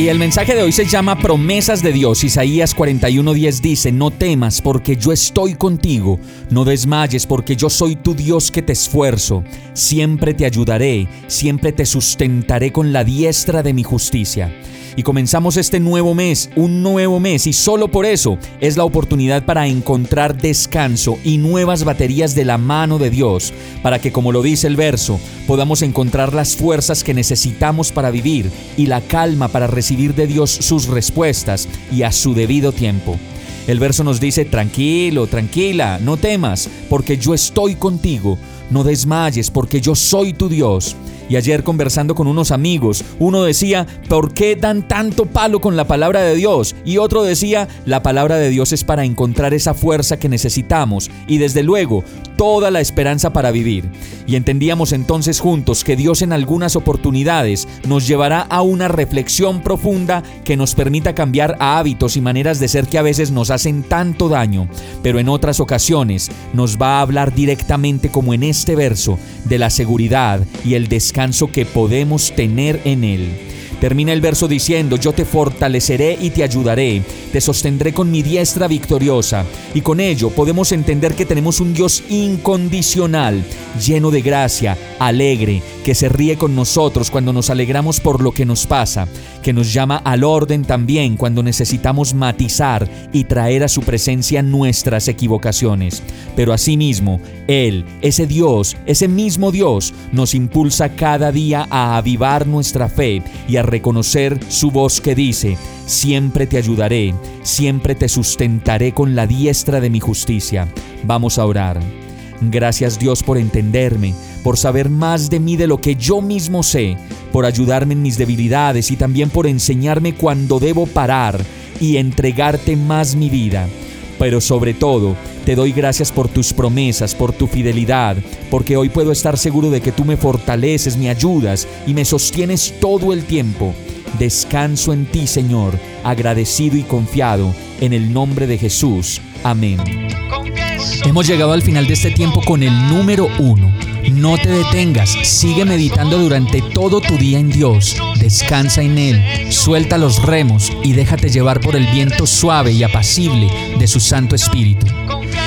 Y el mensaje de hoy se llama Promesas de Dios. Isaías 41:10 dice, no temas porque yo estoy contigo, no desmayes porque yo soy tu Dios que te esfuerzo, siempre te ayudaré, siempre te sustentaré con la diestra de mi justicia y comenzamos este nuevo mes, un nuevo mes y solo por eso es la oportunidad para encontrar descanso y nuevas baterías de la mano de Dios, para que como lo dice el verso, podamos encontrar las fuerzas que necesitamos para vivir y la calma para recibir de Dios sus respuestas y a su debido tiempo. El verso nos dice, tranquilo, tranquila, no temas, porque yo estoy contigo, no desmayes, porque yo soy tu Dios. Y ayer conversando con unos amigos, uno decía, ¿por qué dan tanto palo con la palabra de Dios? Y otro decía, la palabra de Dios es para encontrar esa fuerza que necesitamos y desde luego toda la esperanza para vivir. Y entendíamos entonces juntos que Dios en algunas oportunidades nos llevará a una reflexión profunda que nos permita cambiar a hábitos y maneras de ser que a veces nos hacen tanto daño, pero en otras ocasiones nos va a hablar directamente como en este verso de la seguridad y el descanso que podemos tener en Él. Termina el verso diciendo, yo te fortaleceré y te ayudaré, te sostendré con mi diestra victoriosa. Y con ello podemos entender que tenemos un Dios incondicional, lleno de gracia, alegre, que se ríe con nosotros cuando nos alegramos por lo que nos pasa, que nos llama al orden también cuando necesitamos matizar y traer a su presencia nuestras equivocaciones. Pero asimismo, Él, ese Dios, ese mismo Dios, nos impulsa cada día a avivar nuestra fe y a reconocer su voz que dice, siempre te ayudaré, siempre te sustentaré con la diestra de mi justicia. Vamos a orar. Gracias Dios por entenderme, por saber más de mí de lo que yo mismo sé, por ayudarme en mis debilidades y también por enseñarme cuando debo parar y entregarte más mi vida. Pero sobre todo, te doy gracias por tus promesas, por tu fidelidad, porque hoy puedo estar seguro de que tú me fortaleces, me ayudas y me sostienes todo el tiempo. Descanso en ti, Señor, agradecido y confiado, en el nombre de Jesús. Amén. Hemos llegado al final de este tiempo con el número uno. No te detengas, sigue meditando durante todo tu día en Dios, descansa en Él, suelta los remos y déjate llevar por el viento suave y apacible de su Santo Espíritu.